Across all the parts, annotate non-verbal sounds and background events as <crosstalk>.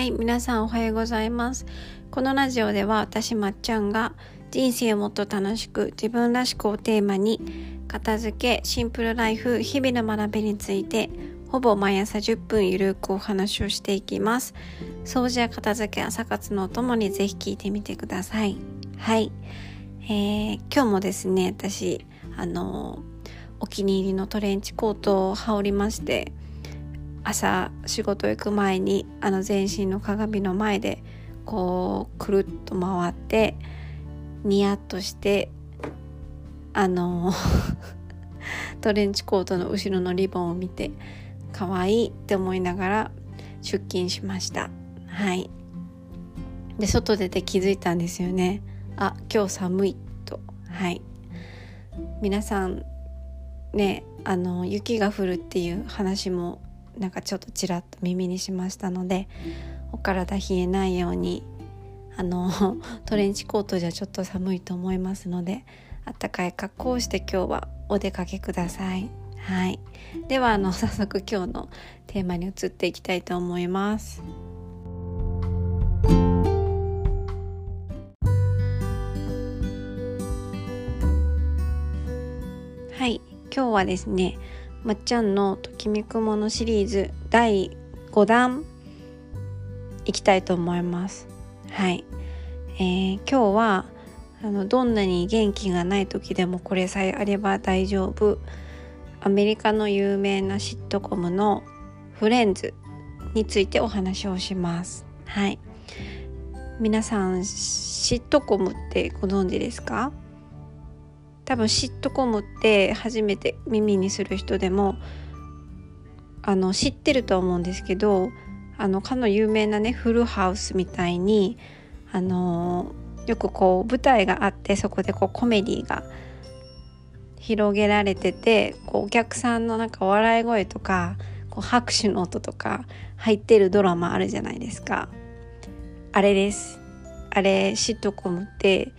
はい皆さんおはようございます。このラジオでは私まっちゃんが人生をもっと楽しく自分らしくをテーマに片付けシンプルライフ日々の学びについてほぼ毎朝10分ゆるくお話をしていきます。掃除や片付け朝活のお供にぜひ聞いてみてください。はい、えー、今日もですね私あのお気に入りのトレンチコートを羽織りまして朝仕事行く前にあの全身の鏡の前でこうくるっと回ってニヤッとしてあの <laughs> トレンチコートの後ろのリボンを見て可愛いって思いながら出勤しました。はい。で外出て気づいたんですよね。あ今日寒いと。はい。皆さんねあの雪が降るっていう話もなんかちょっとちらっと耳にしましたのでお体冷えないようにあの <laughs> トレンチコートじゃちょっと寒いと思いますのであったかい格好をして今日はお出かけください。はい、ではあの <laughs> 早速今日のテーマに移っていきたいと思います。はい今日はですねまっちゃんのときめくものシリーズ第5弾いきたいと思います。はい、えー、今日はあのどんなに元気がない時でもこれさえあれば大丈夫。アメリカの有名なシットコムのフレンズについてお話をします。はい。皆さんシットコムってご存知ですか？多分シットコムって初めて耳にする人でもあの知ってると思うんですけどあのかの有名なねフルハウスみたいにあのよくこう舞台があってそこでこうコメディが広げられててこうお客さんのなんか笑い声とかこう拍手の音とか入ってるドラマあるじゃないですか。あれです。あれシットコムって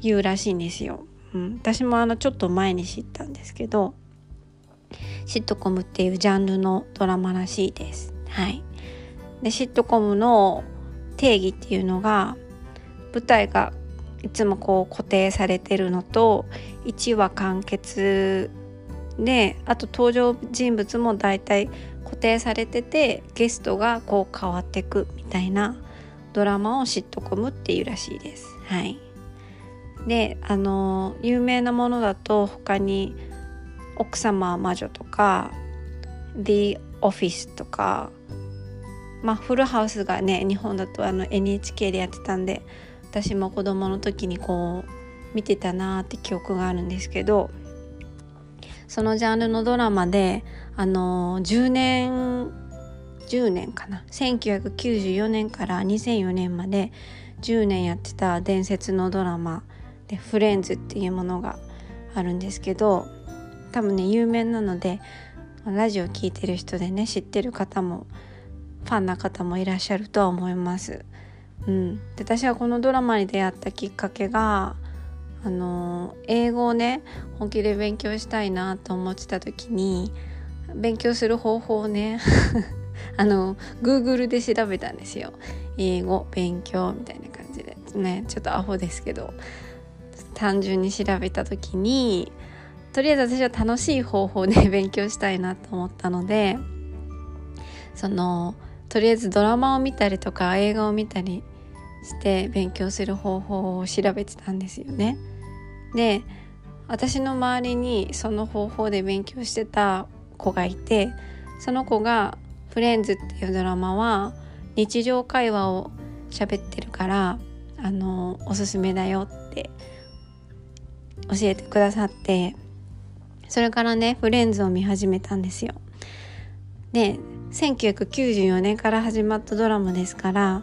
言うらしいんですよ。うん、私もあのちょっと前に知ったんですけどシットコムっていうジャンルのドラマらしいです。はい、でシットコムの定義っていうのが舞台がいつもこう固定されてるのと1話完結であと登場人物も大体固定されててゲストがこう変わってくみたいなドラマをシットコムっていうらしいです。はいであの有名なものだと他に「奥様魔女」とか「The Office」とかまあフルハウスがね日本だとあの NHK でやってたんで私も子供の時にこう見てたなーって記憶があるんですけどそのジャンルのドラマであの10年10年かな？1994年から2004年まで10年やってた伝説のドラマでフレンズっていうものがあるんですけど多分ね有名なのでラジオ聴いてる人でね知ってる方もファンな方もいらっしゃるとは思います。うん、で私はこのドラマに出会ったきっかけがあの英語をね本気で勉強したいなと思ってた時に勉強する方法をね <laughs> あの Google で調べたんですよ。英語勉強みたいな感じで。ねちょっとアホですけど。単純に調べた時にとりあえず私は楽しい方法で <laughs> 勉強したいなと思ったのでそのとりあえずドラマを見たりとか映画を見たりして勉強する方法を調べてたんですよね。で私の周りにその方法で勉強してた子がいてその子が「フレンズ」っていうドラマは日常会話を喋ってるからあのおすすめだよって教えてくださってそれからねフレンズを見始めたんですよ。で1994年から始まったドラマですから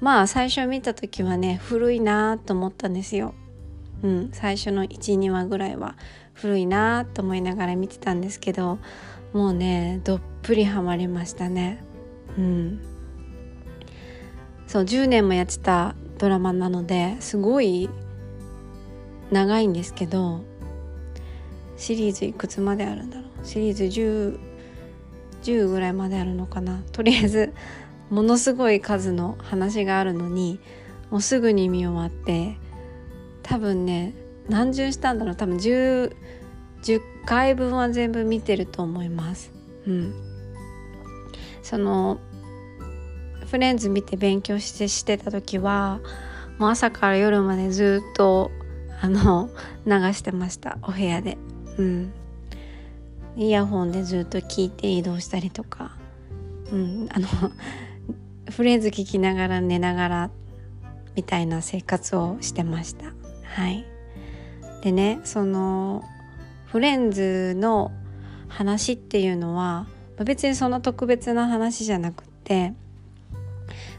まあ最初見た時はね古いなと思ったんですよ。うん、最初の12話ぐらいは古いなと思いながら見てたんですけどもうねどっぷりハマりましたね。うん、そう10年もやってたドラマなのですごい長いんですけどシリーズいくつまであるんだろう？シリーズ10 10ぐらいまであるのかな？とりあえずものすごい数の話があるのにもうすぐに見終わって多分ね何巡したんだろう？多分 10, 10回分は全部見てると思います。うん、そのフレンズ見て勉強してしてた時はもう朝から夜までずっとあの流してました。お部屋で。うん、イヤホンでずっと聞いて移動したりとか、うん、あの <laughs> フレンズ聞きながら寝ながらみたいな生活をしてました。はい、でねそのフレンズの話っていうのは別にその特別な話じゃなくって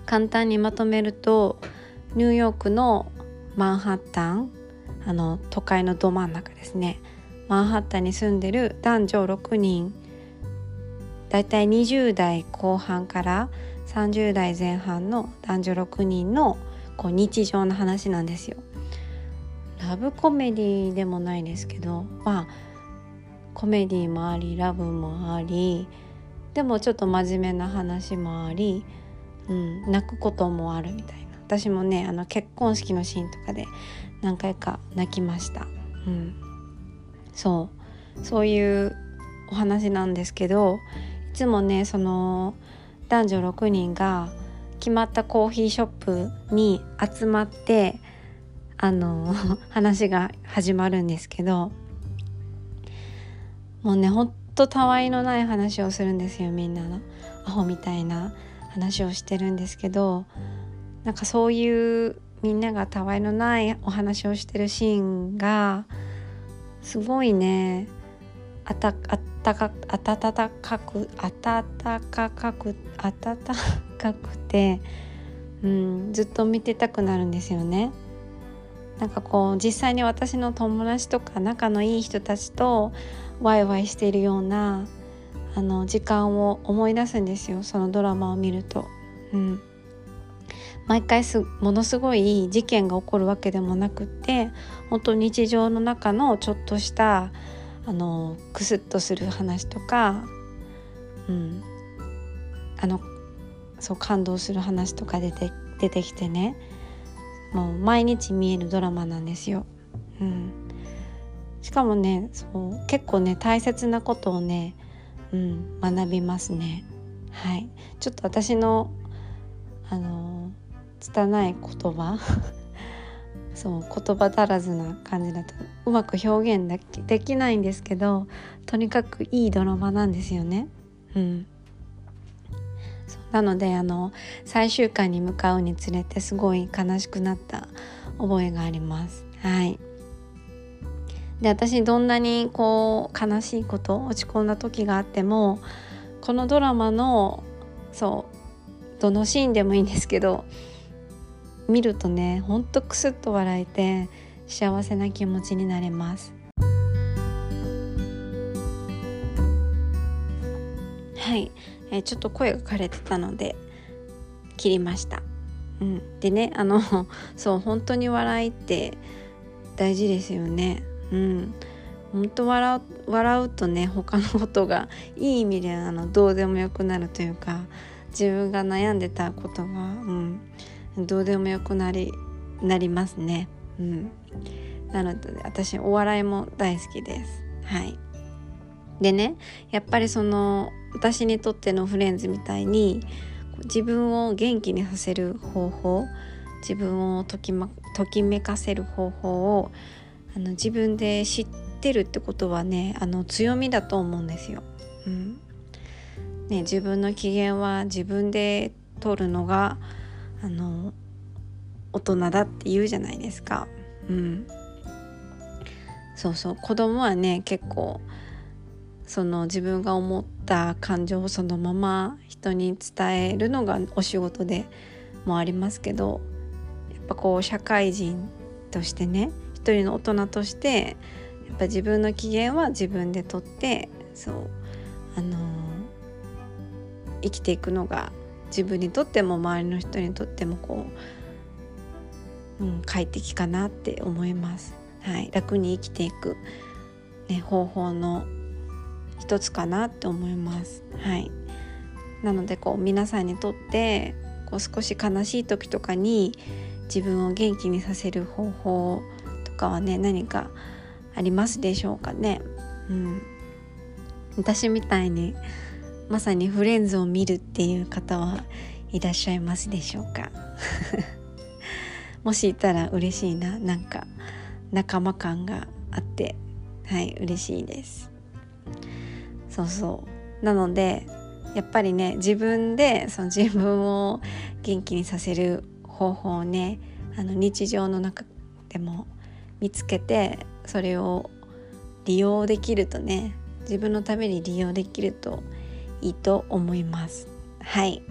簡単にまとめるとニューヨークのマンハッタンあの都会のど真ん中ですね。マンハッタンに住んでる男女6人。だいたい20代後半から30代前半の男女6人のこう日常の話なんですよ。ラブコメディでもないですけどまあコメディもありラブもありでもちょっと真面目な話もあり、うん、泣くこともあるみたいな。私もねあの結婚式のシーンとかで何回か泣きました、うん、そう。そういうお話なんですけどいつもねその男女6人が決まったコーヒーショップに集まってあの <laughs> 話が始まるんですけどもうねほんとたわいのない話をするんですよみんなの。アホみたいな話をしてるんですけどなんかそういうみんながたわいのないお話をしてるシーンがすごいねあたあたかあたたかくあたたかくあたたかくて、うん、ずっと見てたくなるんですよね。なんかこう実際に私の友達とか仲のいい人たちとワイワイしているようなあの時間を思い出すんですよそのドラマを見ると。うん、毎回すものすごい事件が起こるわけでもなくって本当日常の中のちょっとしたあのクスッとする話とか、うん、あのそう感動する話とか出て出てきてねもう毎日見えるドラマなんですよ。うん、しかもねそう結構ね大切なことをね、うん、学びますね。はい、ちょっと私のあの拙い言葉？<laughs> そう言葉足らずな感じだとうまく表現できないんですけどとにかくいいドラマなんですよね。うん、なのであの最終回に向かうにつれてすごい悲しくなった覚えがあります。はいで私どんなにこう悲しいこと落ち込んだ時があってもこのドラマのそうどのシーンでもいいんですけど見るとねほんとクスッと笑えて幸せな気持ちになれます。はい、えー、ちょっと声が枯れてたので切りました、うん、でねあの <laughs> そう本当に笑いって大事ですよね。うん。本当笑う笑うとね他のことがいい意味であのどうでもよくなるというか自分が悩んでたことが、うん、どうでもよくなりなりますね。うん、なので私お笑いも大好きです。はい、でねやっぱりその私にとってのフレンズみたいに自分を元気にさせる方法自分をとき,、ま、ときめかせる方法をあの自分で知ってるってことはねあの強みだと思うんですよ。うんね、自分の機嫌は自分で取るのがあの大人だって言うじゃないですか。うん、そうそう子供はね結構その自分が思った感情をそのまま人に伝えるのがお仕事でもありますけどやっぱこう社会人としてね一人の大人としてやっぱ自分の機嫌は自分でとってそうあのー、生きていくのが自分にとっても周りの人にとってもこう、うん、快適かなって思います。はい、楽に生きていく、ね、方法の一つかなって思います。はい、なのでこう皆さんにとってこう少し悲しい時とかに自分を元気にさせる方法とかはね何かありますでしょうかね。うん、私みたいにまさにフレンズを見るっていう方はいらっしゃいますでしょうか？<laughs> もしいたら嬉しいな。なんか仲間感があって。はい嬉しいです。そうそう。なのでやっぱりね自分でその自分を元気にさせる方法をねあの日常の中でも見つけてそれを利用できるとね自分のために利用できるといいと思います。はい。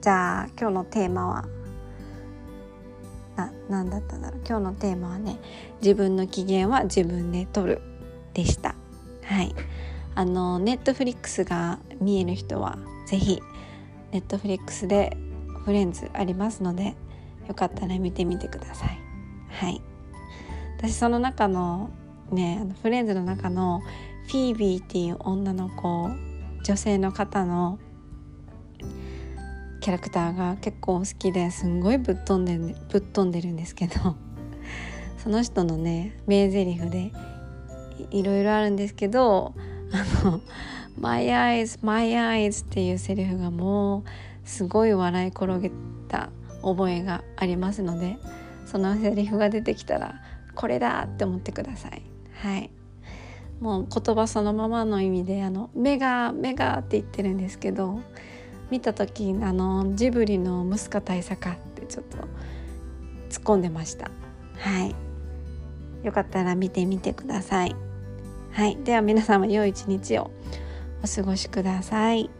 じゃあ今日のテーマは？な何だったんだろう？今日のテーマはね自分の機嫌は自分で取るでした。はい。あのネットフリックスが見える人は是非ネットフリックスでフレンズありますのでよかったら見てみてください。はい。私その中のねフレンズの中のフィービーっていう女の子女性の方のキャラクターが結構好きですんごいぶっ飛んでぶっ飛んでるんですけど <laughs> その人のね名台詞でいろいろあるんですけどあの「My eyes my eyes」っていうセリフがもうすごい笑い転げた覚えがありますのでそのセリフが出てきたらこれだって思ってください。はいもう言葉そのままの意味で「あの目が目が」って言ってるんですけど見た時あのジブリの「息子大佐か」ってちょっと突っ込んでました。はい。よかったら見てみてください。はい。では皆様良い一日をお過ごしください。